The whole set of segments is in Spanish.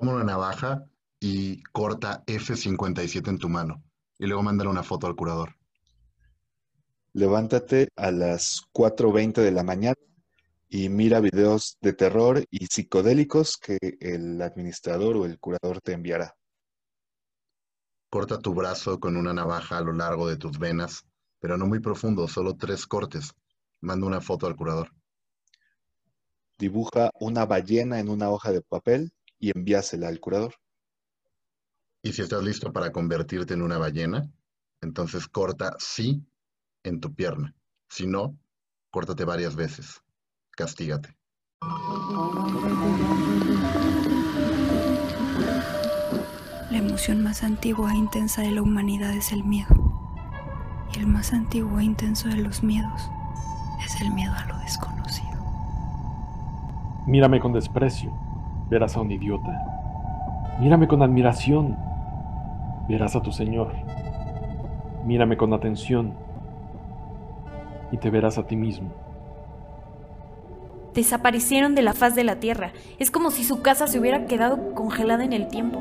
Toma una navaja y corta F57 en tu mano. Y luego mándale una foto al curador. Levántate a las 4.20 de la mañana y mira videos de terror y psicodélicos que el administrador o el curador te enviará. Corta tu brazo con una navaja a lo largo de tus venas, pero no muy profundo, solo tres cortes. Manda una foto al curador. Dibuja una ballena en una hoja de papel y envíasela al curador. Y si estás listo para convertirte en una ballena, entonces corta sí en tu pierna. Si no, córtate varias veces. Castígate. La emoción más antigua e intensa de la humanidad es el miedo. Y el más antiguo e intenso de los miedos es el miedo a lo desconocido. Mírame con desprecio, verás a un idiota. Mírame con admiración, verás a tu Señor. Mírame con atención y te verás a ti mismo. Desaparecieron de la faz de la Tierra. Es como si su casa se hubiera quedado congelada en el tiempo.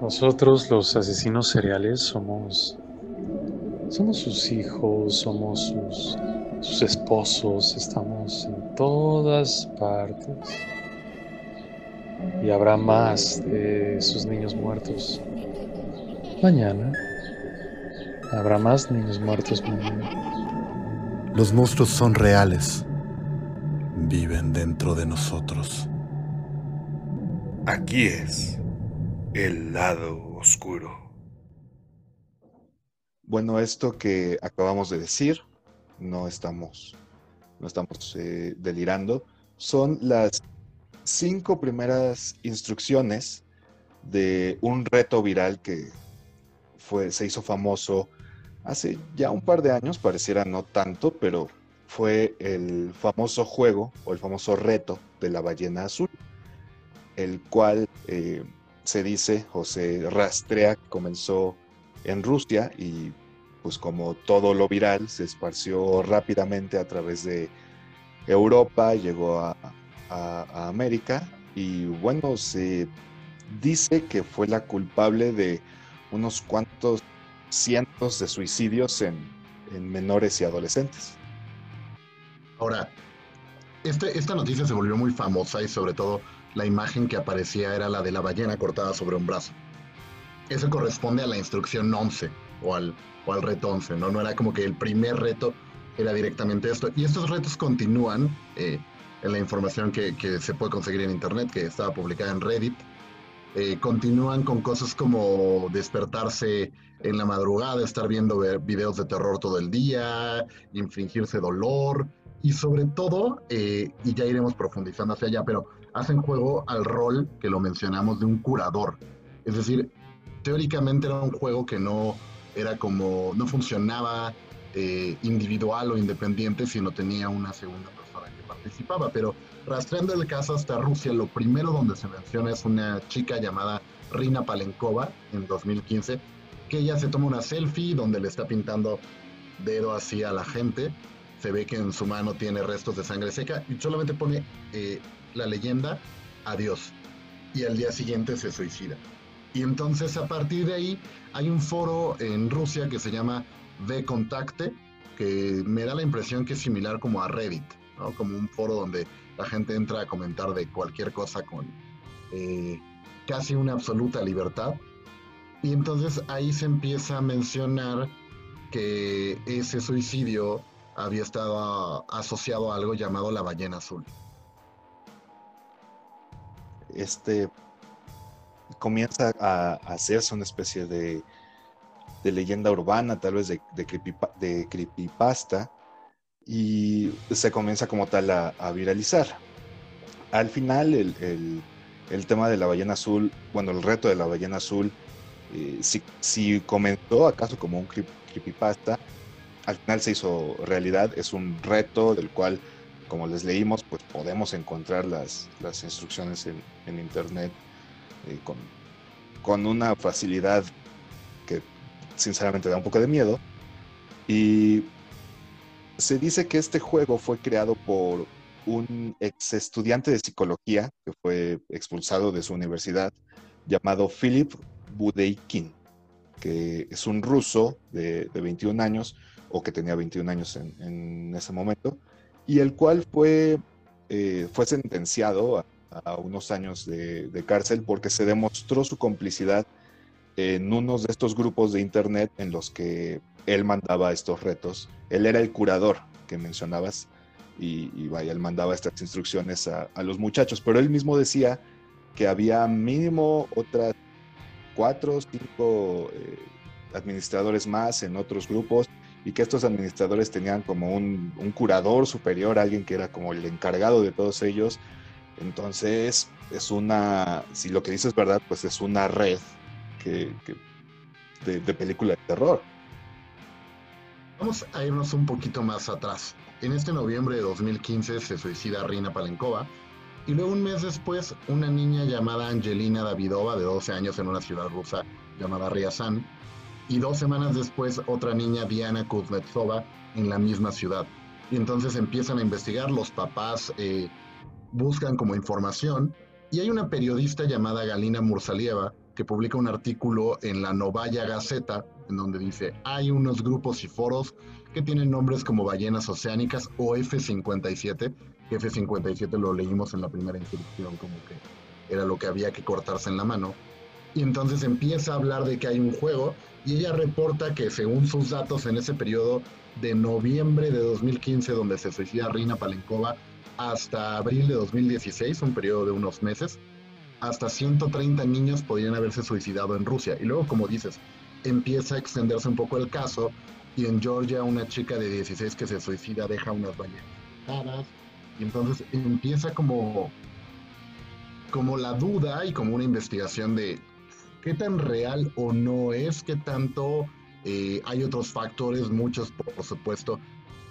Nosotros los asesinos seriales somos... Somos sus hijos, somos sus, sus esposos, estamos en todas partes. Y habrá más de sus niños muertos. Mañana. Habrá más niños muertos mañana. Los monstruos son reales. Viven dentro de nosotros. Aquí es el lado oscuro. Bueno, esto que acabamos de decir, no estamos, no estamos eh, delirando, son las cinco primeras instrucciones de un reto viral que fue, se hizo famoso hace ya un par de años, pareciera no tanto, pero fue el famoso juego o el famoso reto de la ballena azul, el cual eh, se dice o se rastrea que comenzó en Rusia y pues como todo lo viral se esparció rápidamente a través de Europa, llegó a, a América y bueno, se dice que fue la culpable de unos cuantos cientos de suicidios en, en menores y adolescentes. Ahora, este, esta noticia se volvió muy famosa y sobre todo la imagen que aparecía era la de la ballena cortada sobre un brazo. Eso corresponde a la instrucción 11 o al, o al reto 11, ¿no? No era como que el primer reto era directamente esto. Y estos retos continúan eh, en la información que, que, se puede conseguir en Internet, que estaba publicada en Reddit. Eh, continúan con cosas como despertarse en la madrugada, estar viendo videos de terror todo el día, infringirse dolor y sobre todo, eh, y ya iremos profundizando hacia allá, pero hacen juego al rol que lo mencionamos de un curador. Es decir, teóricamente era un juego que no era como, no funcionaba eh, individual o independiente, sino tenía una segunda participaba, pero rastreando el caso hasta Rusia, lo primero donde se menciona es una chica llamada Rina Palenkova en 2015, que ella se toma una selfie donde le está pintando dedo así a la gente. Se ve que en su mano tiene restos de sangre seca y solamente pone eh, la leyenda adiós. Y al día siguiente se suicida. Y entonces a partir de ahí hay un foro en Rusia que se llama V-Contacte, que me da la impresión que es similar como a Reddit, como un foro donde la gente entra a comentar de cualquier cosa con eh, casi una absoluta libertad. Y entonces ahí se empieza a mencionar que ese suicidio había estado asociado a algo llamado la ballena azul. Este comienza a, hacerse una especie de, de, leyenda urbana, tal vez de, de creepypasta, y se comienza como tal a, a viralizar. Al final, el, el, el, tema de la ballena azul, bueno, el reto de la ballena azul, eh, si, si, comenzó acaso como un creepypasta, al final se hizo realidad, es un reto del cual, como les leímos, pues podemos encontrar las, las instrucciones en, en internet eh, con, con una facilidad que sinceramente da un poco de miedo. Y se dice que este juego fue creado por un ex estudiante de psicología que fue expulsado de su universidad llamado Philip Budeikin, que es un ruso de, 21 años, o que tenía 21 años en, ese momento, y el cual fue, eh, fue sentenciado a, unos años de, de, cárcel porque se demostró su complicidad en uno de estos grupos de internet en los que él mandaba estos retos. Él era el curador que mencionabas y, vaya, él mandaba estas instrucciones a, los muchachos, pero él mismo decía que había mínimo otras cuatro o cinco eh, administradores más en otros grupos y que estos administradores tenían como un, curador superior, alguien que era como el encargado de todos ellos. Entonces, es una, si lo que dices es verdad, pues es una red de película de terror. Vamos a irnos un poquito más atrás. En este noviembre de 2015 se suicida Rina Palenkova y luego un mes después una niña llamada Angelina Davidova de 12 años en una ciudad rusa llamada Ryazan y dos semanas después otra niña Diana Kuznetsova en la misma ciudad. Y entonces empiezan a investigar, los papás eh, buscan como información y hay una periodista llamada Galina Mursalieva que publica un artículo en la Novaya Gazeta en donde dice, hay unos grupos y foros que tienen nombres como ballenas oceánicas o F-57, F-57 lo leímos en la primera instrucción como que era lo que había que cortarse en la mano. Y entonces empieza a hablar de que hay un juego y ella reporta que según sus datos en ese periodo de noviembre de 2015 donde se suicida Rina Palenkova hasta abril de 2016, un periodo de unos meses, hasta 130 niños podrían haberse suicidado en Rusia. Y luego, como dices, empieza a extenderse un poco el caso y en Georgia una chica de 16 que se suicida deja unas ballenas y entonces empieza como como la duda y como una investigación de qué tan real o no es, qué tanto eh, hay otros factores, muchos por supuesto,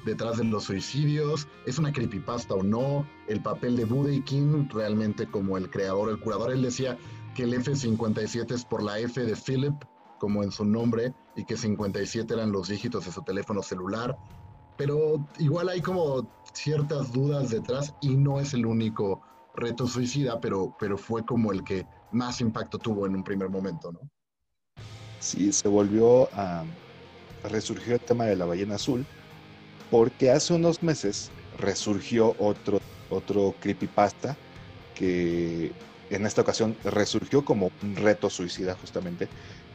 detrás de los suicidios, es una creepypasta o no, el papel de Buddy King realmente como el creador, el curador, él decía que el F-57 es por la F de Philip, como en su nombre, y que 57 eran los dígitos de su teléfono celular, pero igual hay como ciertas dudas detrás y no es el único reto suicida, pero, pero fue como el que más impacto tuvo en un primer momento, ¿no? Sí, se volvió a resurgió el tema de la ballena azul, porque hace unos meses resurgió otro, otro creepypasta que en esta ocasión resurgió como un reto suicida justamente.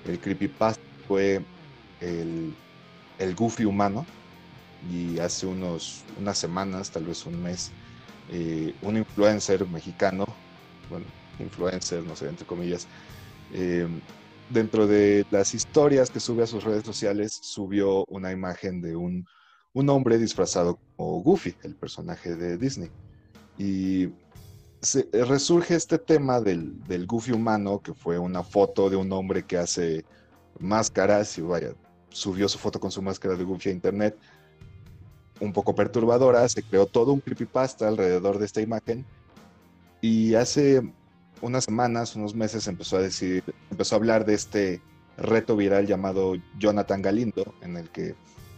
El creepypasta fue el, el Goofy humano y hace unos, unas semanas, tal vez un mes, eh, un influencer mexicano, bueno, influencer, no sé, entre comillas, eh, dentro de las historias que sube a sus redes sociales, subió una imagen de un un hombre disfrazado como Goofy, el personaje de Disney. Y se, resurge este tema del, Goofy humano, que fue una foto de un hombre que hace máscaras y vaya, subió su foto con su máscara de Goofy a internet, un poco perturbadora, se creó todo un creepypasta alrededor de esta imagen y hace unas semanas, unos meses empezó a decir, empezó a hablar de este reto viral llamado Jonathan Galindo, en el que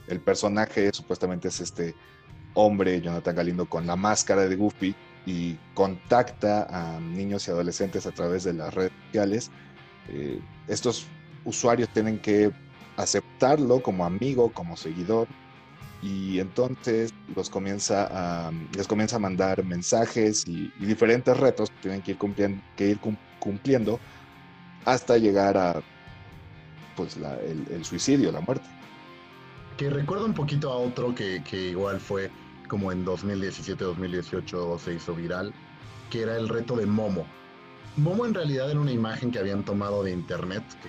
el personaje supuestamente es este hombre, Jonathan Galindo, con la máscara de Goofy y contacta a niños y adolescentes a través de las redes sociales. Eh, estos usuarios tienen que aceptarlo como amigo, como seguidor, y entonces los comienza les comienza a mandar mensajes y, diferentes retos que tienen que ir cumpliendo, que ir cumpliendo hasta llegar a pues, el suicidio, la muerte que recuerda un poquito a otro que, igual fue como en 2017-2018 se hizo viral, que era el reto de Momo. Momo en realidad era una imagen que habían tomado de internet, que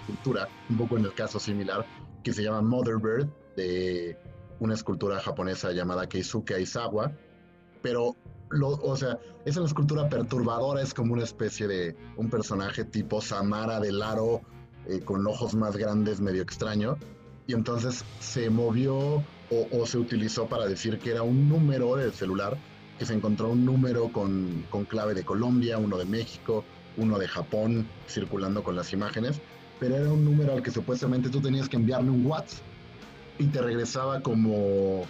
escultura, un poco en el caso similar, que se llama Mother Bird, de una escultura japonesa llamada Keisuke Aizawa, pero, lo, o sea, es una escultura perturbadora, es como una especie de un personaje tipo Samara del Aro, eh, con ojos más grandes, medio extraño, y entonces se movió o, se utilizó para decir que era un número del celular, que se encontró un número con, con, clave de Colombia, uno de México, uno de Japón, circulando con las imágenes, pero era un número al que supuestamente tú tenías que enviarle un WhatsApp y te regresaba como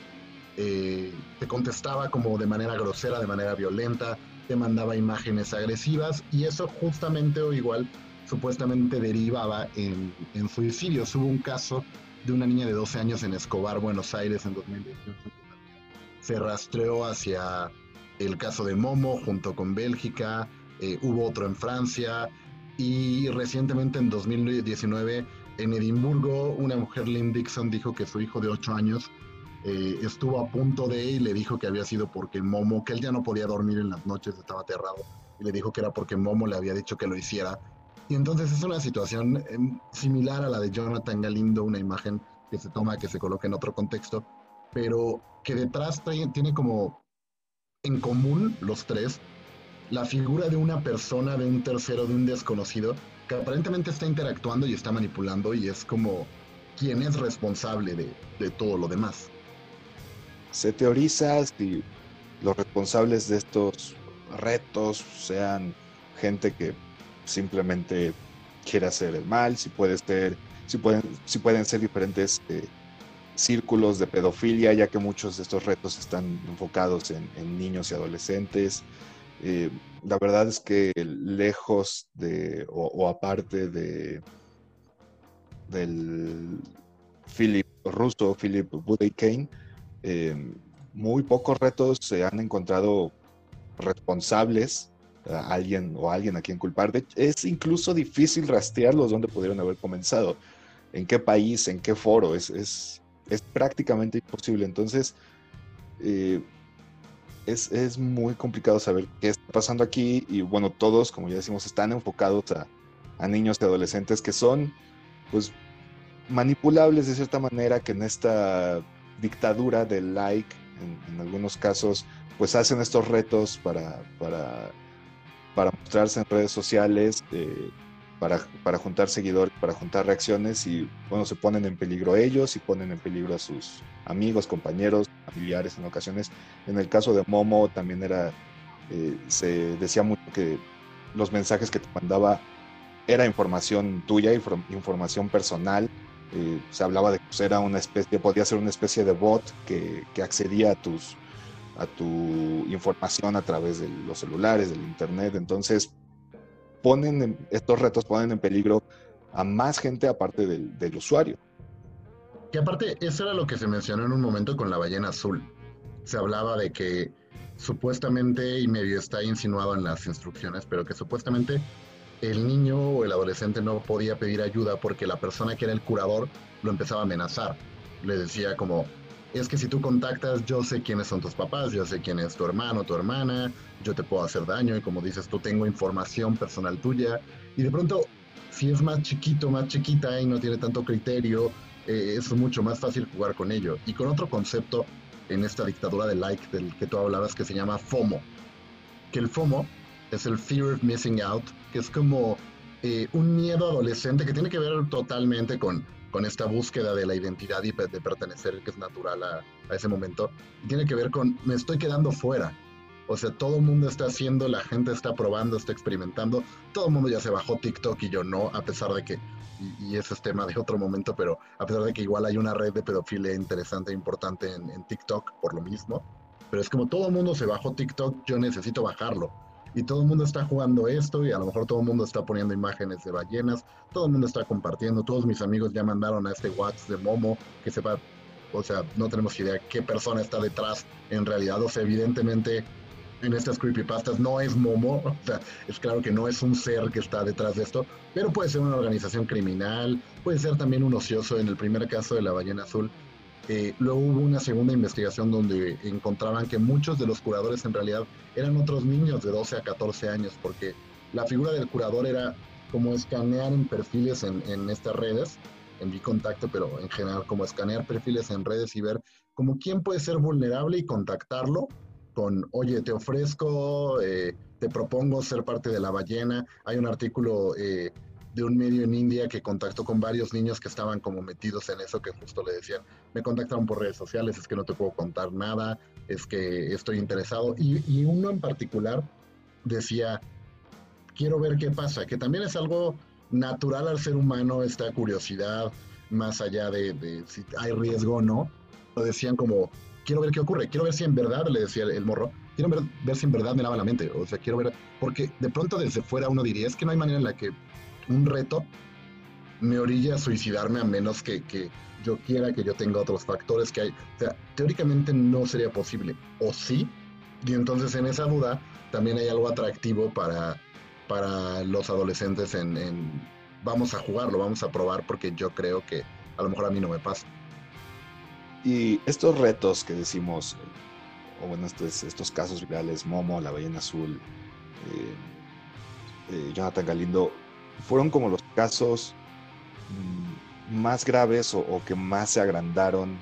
eh, te contestaba como de manera grosera, de manera violenta, te mandaba imágenes agresivas y eso justamente o igual supuestamente derivaba en, en suicidios. Hubo un caso de una niña de 12 años en Escobar, Buenos Aires, en 2018. Se rastreó hacia el caso de Momo junto con Bélgica, eh, hubo otro en Francia y recientemente en 2019 en Edimburgo una mujer, Lynn Dixon, dijo que su hijo de 8 años eh, estuvo a punto de y le dijo que había sido porque Momo, que él ya no podía dormir en las noches, estaba aterrado, y le dijo que era porque Momo le había dicho que lo hiciera. Y entonces es una situación em, similar a la de Jonathan Galindo, una imagen que se toma, que se coloca en otro contexto, pero que detrás tiene como en común los tres la figura de una persona, de un tercero, de un desconocido, que aparentemente está interactuando y está manipulando y es como quien es responsable de, de todo lo demás. Se teoriza si los responsables de estos retos sean gente que simplemente quiere hacer el mal, si puede ser, si pueden, si pueden ser diferentes eh, círculos de pedofilia, ya que muchos de estos retos están enfocados en, niños y adolescentes. Eh, la verdad es que lejos de, o, aparte de del Philip ruso, Philip Budey eh, muy pocos retos se han encontrado responsables alguien o alguien a quien culpar. es incluso difícil rastrearlos donde pudieron haber comenzado, en qué país, en qué foro, es, es, es prácticamente imposible. Entonces, eh, es, es, muy complicado saber qué está pasando aquí y bueno, todos, como ya decimos, están enfocados a, a niños y adolescentes que son, pues, manipulables de cierta manera, que en esta dictadura del like, en, en algunos casos, pues hacen estos retos para, para para mostrarse en redes sociales, eh, para, para, juntar seguidores, para juntar reacciones y bueno, se ponen en peligro ellos y ponen en peligro a sus amigos, compañeros, familiares en ocasiones. En el caso de Momo también era, eh, se decía mucho que los mensajes que te mandaba era información tuya, información personal. Eh, se hablaba de que era una especie, podía ser una especie de bot que accedía a tus, a tu información a través de los celulares, del internet. Entonces, ponen estos retos ponen en peligro a más gente aparte del, del usuario. Que aparte, eso era lo que se mencionó en un momento con la ballena azul. Se hablaba de que supuestamente, y medio está insinuado en las instrucciones, pero que supuestamente el niño o el adolescente no podía pedir ayuda porque la persona que era el curador lo empezaba a amenazar. Le decía como, es que si tú contactas, yo sé quiénes son tus papás, yo sé quién es tu hermano, tu hermana, yo te puedo hacer daño y como dices tú, tengo información personal tuya. Y de pronto, si es más chiquito, más chiquita y no tiene tanto criterio, eh, es mucho más fácil jugar con ello. Y con otro concepto en esta dictadura de like del que tú hablabas que se llama FOMO. Que el FOMO es el Fear of Missing Out, que es como eh, un miedo adolescente que tiene que ver totalmente con con esta búsqueda de la identidad y de pertenecer, que es natural a, ese momento, tiene que ver con me estoy quedando fuera. O sea, todo el mundo está haciendo, la gente está probando, está experimentando. Todo el mundo ya se bajó TikTok y yo no, a pesar de que, y, ese es tema de otro momento, pero a pesar de que igual hay una red de pedofilia interesante e importante en, en TikTok por lo mismo. Pero es como todo el mundo se bajó TikTok, yo necesito bajarlo y todo el mundo está jugando esto y a lo mejor todo el mundo está poniendo imágenes de ballenas, todo el mundo está compartiendo, todos mis amigos ya mandaron a este WhatsApp de Momo que sepa, o sea, no tenemos idea qué persona está detrás en realidad, o sea, evidentemente en estas creepypastas no es Momo, o sea, es claro que no es un ser que está detrás de esto, pero puede ser una organización criminal, puede ser también un ocioso, en el primer caso de la ballena azul, eh, luego hubo una segunda investigación donde encontraban que muchos de los curadores en realidad eran otros niños de 12 a 14 años, porque la figura del curador era como escanear en perfiles en, estas redes, en mi contacto, pero en general como escanear perfiles en redes y ver como quién puede ser vulnerable y contactarlo con, oye, te ofrezco, eh, te propongo ser parte de la ballena. Hay un artículo eh, de un medio en India que contactó con varios niños que estaban como metidos en eso, que justo le decían, me contactaron por redes sociales, es que no te puedo contar nada, es que estoy interesado. Y, uno en particular decía, quiero ver qué pasa, que también es algo natural al ser humano, esta curiosidad, más allá de, de si hay riesgo o no. Lo decían como, quiero ver qué ocurre, quiero ver si en verdad, le decía el morro, quiero ver, ver, si en verdad me lava la mente, o sea, quiero ver, porque de pronto desde fuera uno diría, es que no hay manera en la que un reto me orilla a suicidarme a menos que, que yo quiera, que yo tenga otros factores que hay, teóricamente no sería posible, o sí, y entonces en esa duda también hay algo atractivo para, para los adolescentes en, vamos a jugarlo, vamos a probar porque yo creo que a lo mejor a mí no me pasa. Y estos retos que decimos, o bueno, estos, estos casos virales, Momo, la ballena azul, eh, eh, Jonathan Galindo, fueron como los casos mmm, más graves o, que más se agrandaron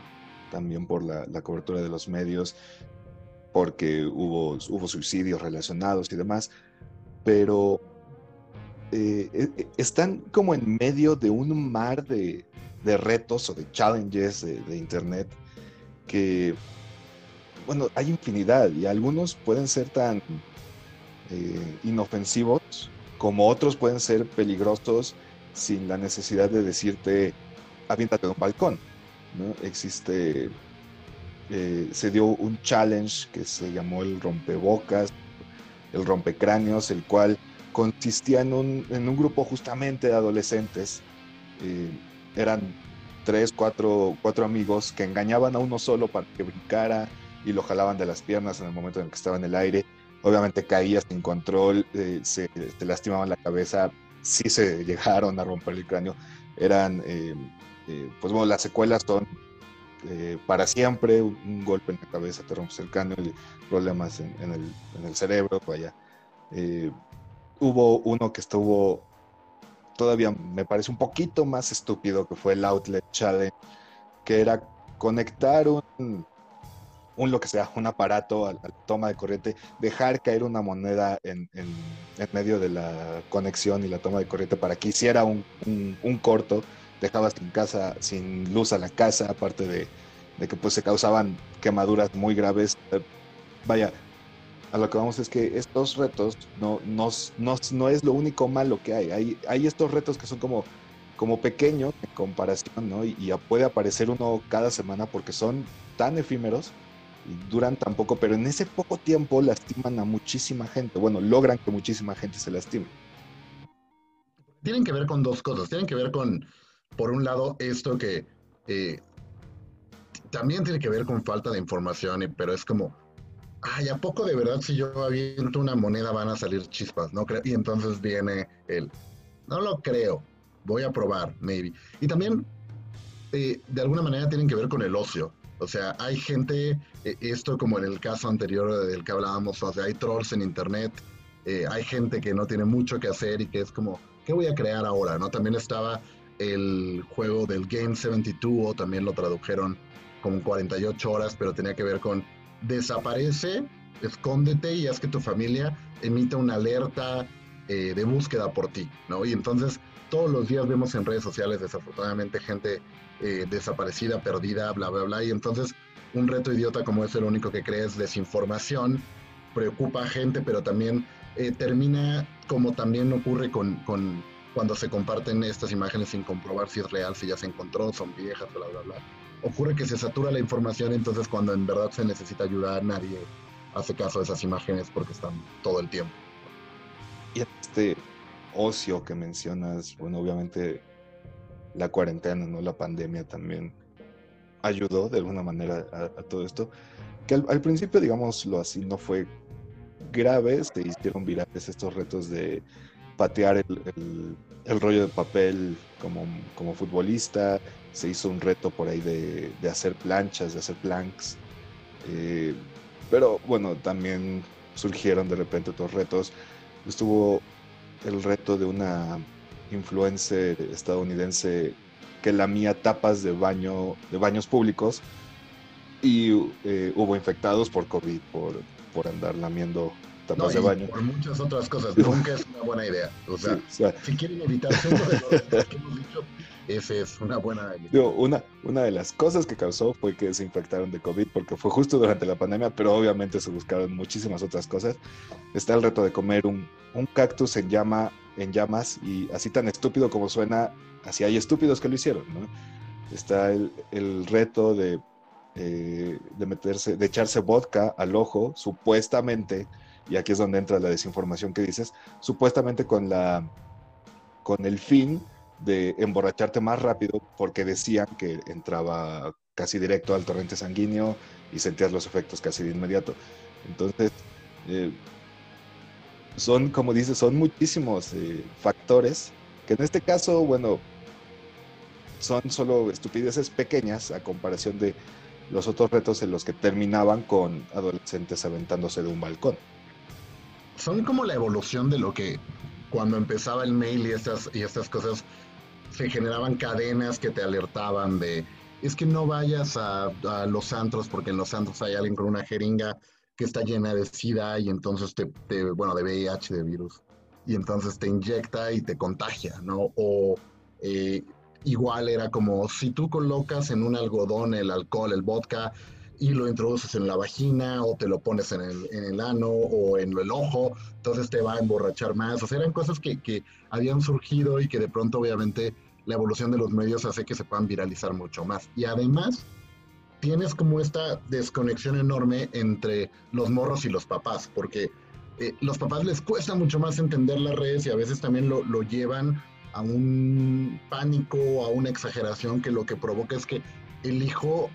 también por la, cobertura de los medios, porque hubo, hubo suicidios relacionados y demás, pero eh, están como en medio de un mar de, de retos o de challenges de, de, Internet que, bueno, hay infinidad y algunos pueden ser tan eh, inofensivos como otros pueden ser peligrosos sin la necesidad de decirte, aviéntate de un balcón. ¿no? Existe, eh, se dio un challenge que se llamó el rompebocas, el rompecráneos, el cual consistía en un, grupo justamente de adolescentes. Eh, eran tres, cuatro, cuatro amigos que engañaban a uno solo para que brincara y lo jalaban de las piernas en el momento en el que estaba en el aire. Obviamente caía sin control, eh, se, te lastimaban la cabeza, sí se llegaron a romper el cráneo. Eran, eh, eh, pues bueno, las secuelas son para siempre, un, golpe en la cabeza te rompes el cráneo problemas en, en, el, en el, cerebro, vaya. hubo uno que estuvo todavía me parece un poquito más estúpido que fue el Outlet Challenge, que era conectar un, un lo que sea, un aparato la toma de corriente, dejar caer una moneda en, en, en, medio de la conexión y la toma de corriente para que hiciera un, un, corto, dejabas sin casa, sin luz a la casa, aparte de, de que pues se causaban quemaduras muy graves. Vaya, a lo que vamos es que estos retos no, no, no, no es lo único malo que hay. hay. Hay estos retos que son como, como pequeños en comparación, ¿no? Y, puede aparecer uno cada semana porque son tan efímeros duran tan poco, pero en ese poco tiempo lastiman a muchísima gente. Bueno, logran que muchísima gente se lastime. Tienen que ver con dos cosas. Tienen que ver con, por un lado, esto que eh, también tiene que ver con falta de información, pero es como ay, ¿a poco de verdad si yo aviento una moneda van a salir chispas? ¿No creo? Y entonces viene el, no lo creo, voy a probar, maybe. Y también, eh, de alguna manera, tienen que ver con el ocio. O sea, hay gente, esto como en el caso anterior del que hablábamos, o sea, hay trolls en internet, eh, hay gente que no tiene mucho que hacer y que es como, ¿qué voy a crear ahora? ¿No? También estaba el juego del Game 72, o también lo tradujeron como 48 horas, pero tenía que ver con desaparece, escóndete y haz que tu familia emita una alerta eh, de búsqueda por ti, ¿no? Y entonces todos los días vemos en redes sociales desafortunadamente gente eh, desaparecida, perdida, bla, bla, bla, y entonces un reto idiota como es el único que crees desinformación, preocupa a gente, pero también eh, termina como también ocurre con, con cuando se comparten estas imágenes sin comprobar si es real, si ya se encontró, son viejas, bla, bla, bla ocurre que se satura la información, entonces cuando en verdad se necesita ayuda, nadie hace caso de esas imágenes porque están todo el tiempo. Y este ocio que mencionas, bueno, obviamente la cuarentena, ¿no? La pandemia también ayudó de alguna manera a, todo esto, que al, principio, digámoslo así, no fue grave, se hicieron virales estos retos de patear el, el, el rollo de papel como, como futbolista, se hizo un reto por ahí de, de hacer planchas, de hacer planks. Eh, pero bueno, también surgieron de repente otros retos. Estuvo el reto de una influencer estadounidense que lamía tapas de baño de baños públicos y eh, hubo infectados por COVID por, por andar lamiendo tapas no, de baño. Por muchas otras cosas, nunca es una buena idea. O sea, sí, o sea si quieren evitar uno de los que hemos dicho, esa es una buena Digo, una, una de las cosas que causó fue que se infectaron de COVID porque fue justo durante la pandemia, pero obviamente se buscaron muchísimas otras cosas. Está el reto de comer un, un cactus en, llama, en llamas y así tan estúpido como suena, así hay estúpidos que lo hicieron. Está el, el reto de eh, de meterse, de echarse vodka al ojo, supuestamente, y aquí es donde entra la desinformación que dices, supuestamente con la con el fin de emborracharte más rápido porque decían que entraba casi directo al torrente sanguíneo y sentías los efectos casi de inmediato. Entonces, eh, son, como dices, son muchísimos eh, factores que en este caso, bueno, son solo estupideces pequeñas a comparación de los otros retos en los que terminaban con adolescentes aventándose de un balcón. Son como la evolución de lo que cuando empezaba el mail y estas, y estas cosas se generaban cadenas que te alertaban de es que no vayas a, a, los antros porque en los antros hay alguien con una jeringa que está llena de sida y entonces te, bueno, de VIH, de virus, y entonces te inyecta y te contagia, ¿no? O eh, igual era como si tú colocas en un algodón el alcohol, el vodka, y lo introduces en la vagina o te lo pones en el, en el ano o en el ojo, entonces te va a emborrachar más. O sea, eran cosas que, que habían surgido y que de pronto obviamente la evolución de los medios hace que se puedan viralizar mucho más. Y además tienes como esta desconexión enorme entre los morros y los papás, porque eh, los papás les cuesta mucho más entender las redes y a veces también lo, lo llevan a un pánico, a una exageración que lo que provoca es que el hijo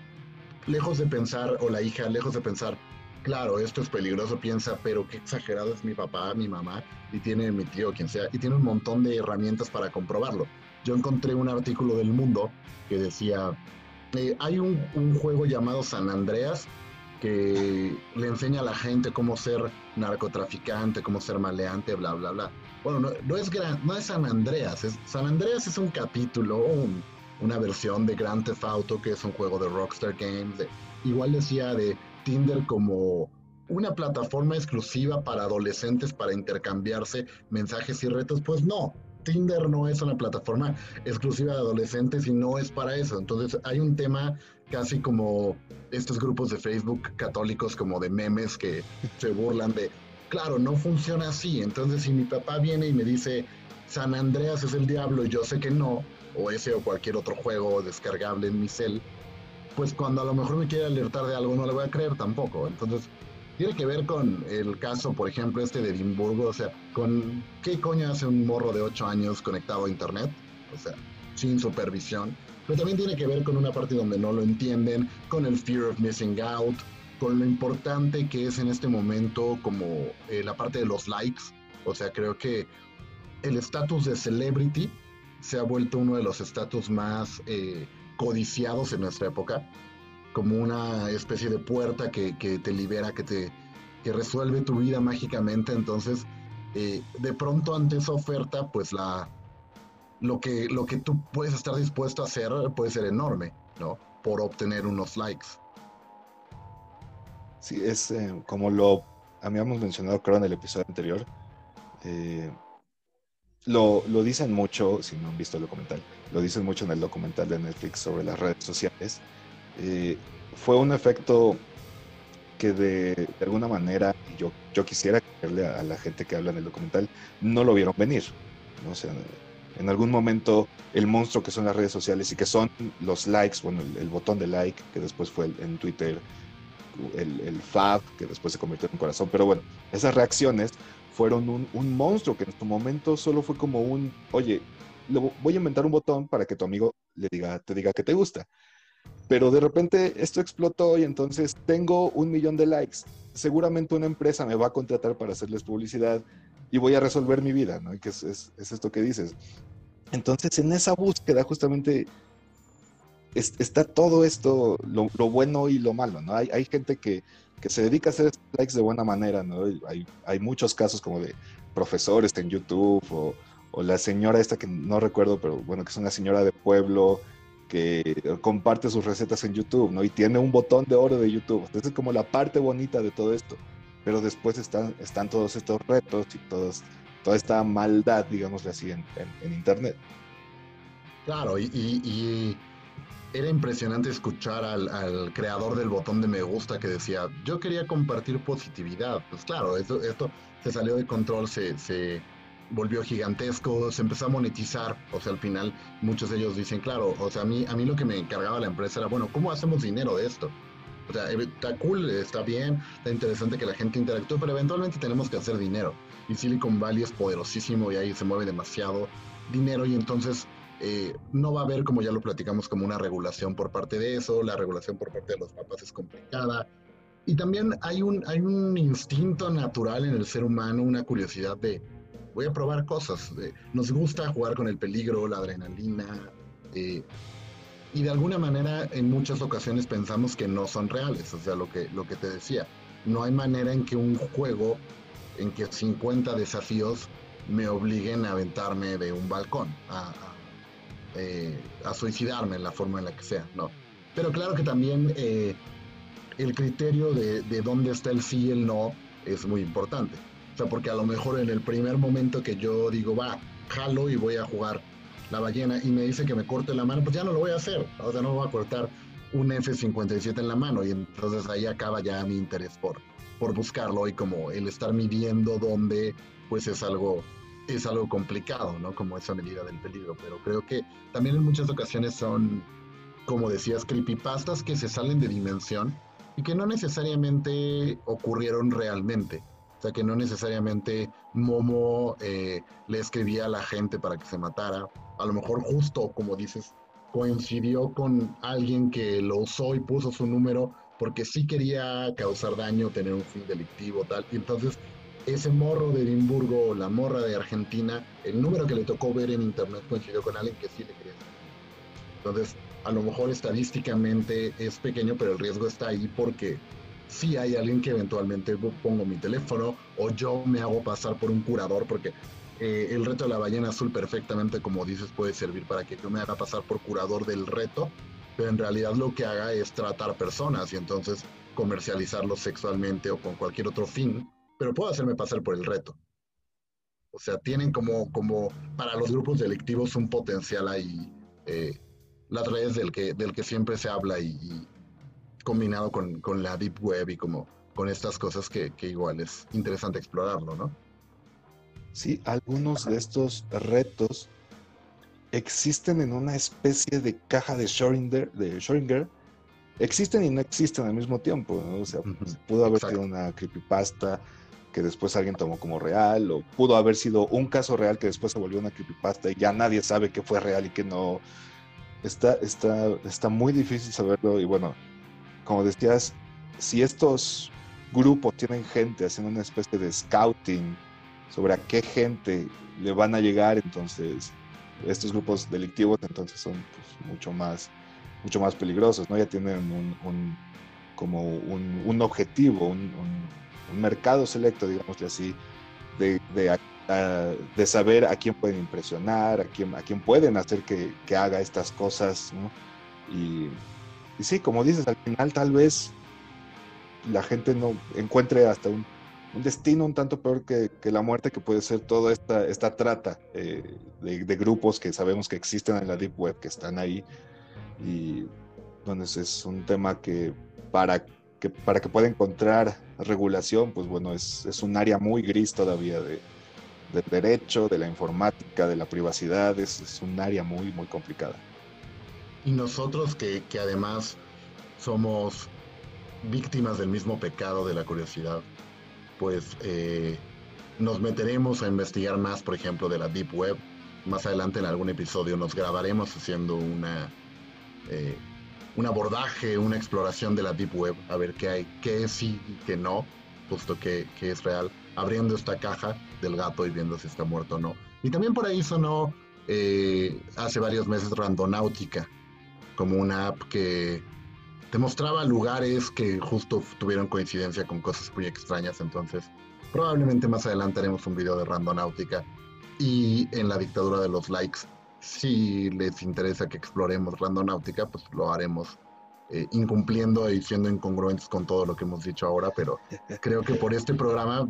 lejos de pensar, o la hija, lejos de pensar, claro, esto es peligroso, piensa, pero qué exagerado es mi papá, mi mamá, y tiene mi tío, quien sea, y tiene un montón de herramientas para comprobarlo. Yo encontré un artículo del Mundo que decía, eh, hay un, juego llamado San Andreas que le enseña a la gente cómo ser narcotraficante, cómo ser maleante, bla, bla, bla. Bueno, no, es, gran, no es San Andreas, es, San Andreas es un capítulo, un, una versión de Grand Theft Auto, que es un juego de Rockstar Games. Igual decía de Tinder como una plataforma exclusiva para adolescentes para intercambiarse mensajes y retos. Pues no, Tinder no es una plataforma exclusiva de adolescentes y no es para eso. Entonces hay un tema casi como estos grupos de Facebook católicos como de memes que se burlan de, claro, no funciona así. Entonces si mi papá viene y me dice, San Andreas es el diablo y yo sé que no, o ese o cualquier otro juego descargable en mi cel, pues cuando a lo mejor me quiere alertar de algo no le voy a creer tampoco. Entonces, tiene que ver con el caso, por ejemplo, este de Edimburgo, o sea, con qué coño hace un morro de 8 años conectado a Internet, o sea, sin supervisión. Pero también tiene que ver con una parte donde no lo entienden, con el fear of missing out, con lo importante que es en este momento como eh, la parte de los likes. O sea, creo que el estatus de celebrity se ha vuelto uno de los estatus más eh, codiciados en nuestra época, como una especie de puerta que, te libera, que te que resuelve tu vida mágicamente. Entonces, eh, de pronto ante esa oferta, pues la lo que, lo que tú puedes estar dispuesto a hacer puede ser enorme, ¿no? Por obtener unos likes. Sí, es eh, como lo habíamos mencionado, creo, en el episodio anterior. Eh, lo, lo, dicen mucho, si no han visto el documental, lo dicen mucho en el documental de Netflix sobre las redes sociales. Eh, fue un efecto que de, alguna manera yo, yo quisiera creerle a, la gente que habla en el documental, no lo vieron venir. ¿no? O en algún momento el monstruo que son las redes sociales y que son los likes, bueno, el, botón de like, que después fue en Twitter, el, el, fab, que después se convirtió en corazón, pero bueno, esas reacciones fueron un, monstruo que en su momento solo fue como un, oye, voy a inventar un botón para que tu amigo le diga, te diga que te gusta. Pero de repente esto explotó y entonces tengo un millón de likes. Seguramente una empresa me va a contratar para hacerles publicidad y voy a resolver mi vida, ¿no? Que es, es, es esto que dices. Entonces, en esa búsqueda justamente es, está todo esto, lo, lo, bueno y lo malo, ¿no? Hay, hay gente que, que, se dedica a hacer likes de buena manera, ¿no? Hay, hay muchos casos como de profesores en YouTube o, o, la señora esta que no recuerdo, pero bueno, que es una señora de pueblo que comparte sus recetas en YouTube, ¿no? Y tiene un botón de oro de YouTube. Entonces es como la parte bonita de todo esto pero después están, todos estos retos y todos, toda esta maldad, digámosle así, en, en, Internet. Claro, y, era impresionante escuchar al, creador del botón de me gusta que decía, yo quería compartir positividad. Pues claro, esto, se salió de control, se volvió gigantesco, se empezó a monetizar, o sea, al final muchos de ellos dicen, claro, o sea, a mí, a mí lo que me encargaba la empresa era, bueno, ¿cómo hacemos dinero de esto? O sea, está cool, está bien, está interesante que la gente interactúe, pero eventualmente tenemos que hacer dinero. Y Silicon Valley es poderosísimo y ahí se mueve demasiado dinero y entonces eh, no va a haber, como ya lo platicamos, como una regulación por parte de eso, la regulación por parte de los papás es complicada. Y también hay un, hay un instinto natural en el ser humano, una curiosidad de, voy a probar cosas. nos gusta jugar con el peligro, la adrenalina. Eh, y de alguna manera en muchas ocasiones pensamos que no son reales, o sea, lo que, lo que te decía, no hay manera en que un juego, en que 50 desafíos me obliguen a aventarme de un balcón, a, eh, a suicidarme en la forma en la que sea, ¿no? Pero claro que también eh, el criterio de, de, dónde está el sí y el no es muy importante. O sea, porque a lo mejor en el primer momento que yo digo, va, jalo y voy a jugar la ballena y me dice que me corte la mano, pues ya no lo voy a hacer. O sea, no voy a cortar un F-57 en la mano y entonces ahí acaba ya mi interés por, por buscarlo y como el estar midiendo dónde, pues es algo es algo complicado, ¿no? Como esa medida del peligro, pero creo que también en muchas ocasiones son, como decías, creepypastas que se salen de dimensión y que no necesariamente ocurrieron realmente. O sea, que no necesariamente Momo eh, le escribía a la gente para que se matara. A lo mejor justo, como dices, coincidió con alguien que lo usó y puso su número porque sí quería causar daño, tener un fin delictivo, tal. Y entonces ese morro de Edimburgo, la morra de Argentina, el número que le tocó ver en internet coincidió con alguien que sí le quería. Entonces, a lo mejor estadísticamente es pequeño, pero el riesgo está ahí porque sí hay alguien que eventualmente pongo mi teléfono o yo me hago pasar por un curador porque eh, el reto de la ballena azul perfectamente, como dices, puede servir para que yo me haga pasar por curador del reto, pero en realidad lo que haga es tratar personas y entonces comercializarlos sexualmente o con cualquier otro fin pero puedo hacerme pasar por el reto. O sea, tienen como, como para los grupos delictivos un potencial ahí, eh, las redes del que, del que siempre se habla y, combinado con, con, la Deep Web y como con estas cosas que, que, igual es interesante explorarlo, ¿no? Sí, algunos de estos retos existen en una especie de caja de Schrödinger, de Schrödinger existen y no existen al mismo tiempo, ¿no? O sea, pudo haber sido una creepypasta, que después alguien tomó como real, o pudo haber sido un caso real que después se volvió una creepypasta y ya nadie sabe qué fue real y qué no. Está, está, está muy difícil saberlo y bueno, como decías, si estos grupos tienen gente haciendo una especie de scouting sobre a qué gente le van a llegar, entonces estos grupos delictivos entonces son pues, mucho más mucho más peligrosos, ¿no? Ya tienen un, como un, objetivo, un un mercado selecto, digamos así, de, de, saber a quién pueden impresionar, a quién, a quién pueden hacer que, que haga estas cosas. Y, y, sí, como dices, al final tal vez la gente no encuentre hasta un, un destino un tanto peor que, que, la muerte, que puede ser toda esta, esta trata eh, de, de, grupos que sabemos que existen en la Deep Web, que están ahí. Y bueno, es un tema que para que para que pueda encontrar regulación, pues bueno, es, es un área muy gris todavía de, del derecho, de la informática, de la privacidad, es, es, un área muy, muy complicada. Y nosotros que, que además somos víctimas del mismo pecado de la curiosidad, pues eh, nos meteremos a investigar más, por ejemplo, de la Deep Web. Más adelante en algún episodio nos grabaremos haciendo una... Eh, un abordaje, una exploración de la Deep Web, a ver qué hay, qué sí y qué no, puesto que, que, es real, abriendo esta caja del gato y viendo si está muerto o no. Y también por ahí sonó eh, hace varios meses Randonáutica, como una app que te mostraba lugares que justo tuvieron coincidencia con cosas muy extrañas, entonces probablemente más adelante haremos un video de Randonáutica y en la dictadura de los likes si les interesa que exploremos Randonáutica, pues lo haremos eh, incumpliendo y siendo incongruentes con todo lo que hemos dicho ahora, pero creo que por este programa,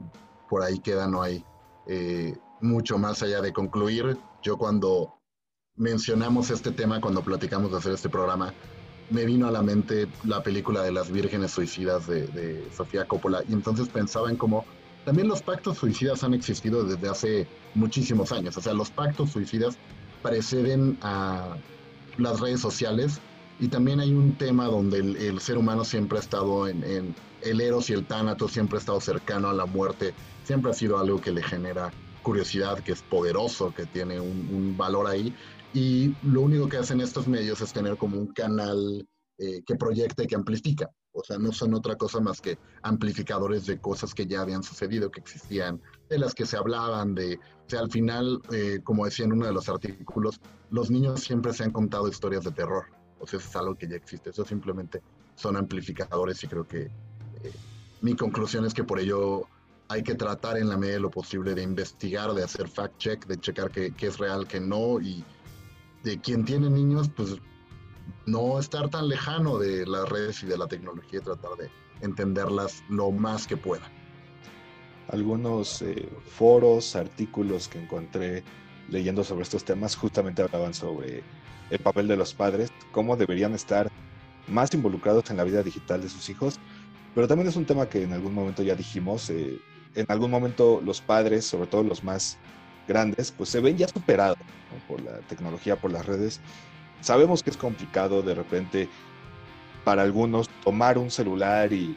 por ahí queda, no hay eh, mucho más allá de concluir. Yo cuando mencionamos este tema, cuando platicamos de hacer este programa, me vino a la mente la película de las vírgenes suicidas de, de Sofía Coppola y entonces pensaba en cómo también los pactos suicidas han existido desde hace muchísimos años. O sea, los pactos suicidas preceden a las redes sociales Y también hay un tema donde el, ser humano siempre ha estado en, el eros y el tánato, siempre ha estado cercano a la muerte, siempre ha sido algo que le genera curiosidad, que es poderoso, que tiene un, valor ahí. Y lo único que hacen estos medios es tener como un canal eh, que proyecta y que amplifica. O sea, no son otra cosa más que amplificadores de cosas que ya habían sucedido, que existían, de las que se hablaban, de, o sea, al final, eh, como decía en uno de los artículos, los niños siempre se han contado historias de terror. O sea, eso es algo que ya existe. Eso simplemente son amplificadores y creo que eh, mi conclusión es que por ello hay que tratar en la medida de lo posible de investigar, de hacer fact check, de checar qué es real, qué no y de quien tiene niños, pues no estar tan lejano de las redes y de la tecnología y tratar de entenderlas lo más que pueda. Algunos eh, foros, artículos que encontré leyendo sobre estos temas justamente hablaban sobre el papel de los padres, cómo deberían estar más involucrados en la vida digital de sus hijos, pero también es un tema que en algún momento ya dijimos, eh, en algún momento los padres, sobre todo los más grandes, pues se ven ya superados por la tecnología, por las redes, Sabemos que es complicado de repente para algunos tomar un celular y,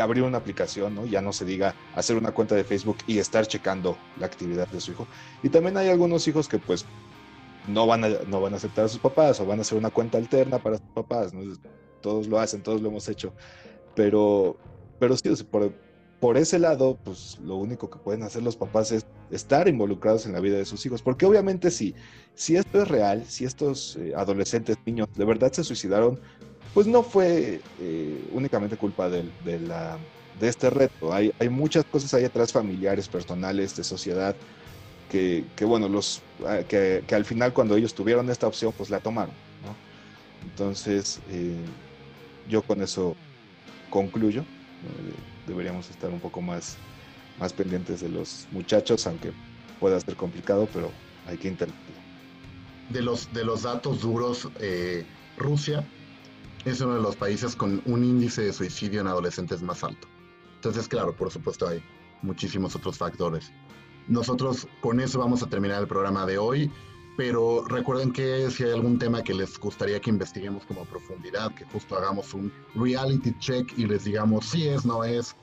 abrir una aplicación, ¿no? Ya no se diga hacer una cuenta de Facebook y estar checando la actividad de su hijo. Y también hay algunos hijos que pues no van a, no van a aceptar a sus papás o van a hacer una cuenta alterna para sus papás. Todos lo hacen, todos lo hemos hecho. Pero, pero sí, por, por ese lado, pues lo único que pueden hacer los papás es estar involucrados en la vida de sus hijos. Porque obviamente si, si esto es real, si estos eh, adolescentes, niños, de verdad se suicidaron, pues no fue eh, únicamente culpa de, la, de este reto. Hay, hay muchas cosas ahí atrás, familiares, personales, de sociedad, que, que bueno, los, ah, que, al final cuando ellos tuvieron esta opción, pues la tomaron. Entonces, eh, yo con eso concluyo deberíamos estar un poco más, más pendientes de los muchachos, aunque pueda ser complicado, pero hay que intentarlo. De los, de los datos duros, eh, Rusia es uno de los países con un índice de suicidio en adolescentes más alto. Entonces, claro, por supuesto hay muchísimos otros factores. Nosotros con eso vamos a terminar el programa de hoy pero recuerden que si hay algún tema que les gustaría que investiguemos como profundidad, que justo hagamos un reality check y les digamos si es, no es,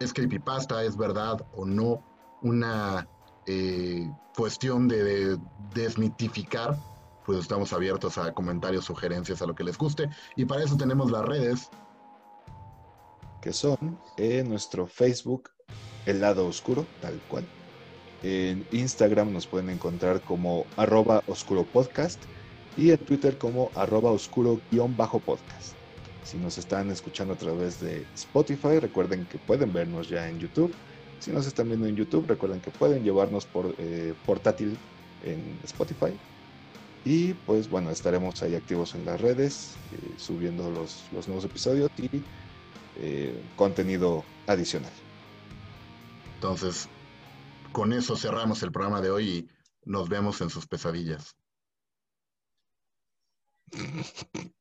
es creepypasta, es verdad o no, una eh, cuestión de, desmitificar, pues estamos abiertos a comentarios, sugerencias, a lo que les guste. Y para eso tenemos las redes. Que son en nuestro Facebook, El Lado Oscuro, tal cual en Instagram nos pueden encontrar como arroba oscuro podcast y en Twitter como arroba oscuro-podcast. Si nos están escuchando a través de Spotify, recuerden que pueden vernos ya en YouTube. Si nos están viendo en YouTube, recuerden que pueden llevarnos por eh, portátil en Spotify. Y pues bueno, estaremos ahí activos en las redes, eh, subiendo los, los, nuevos episodios y eh, contenido adicional. Entonces, con eso cerramos el programa de hoy y nos vemos en sus pesadillas.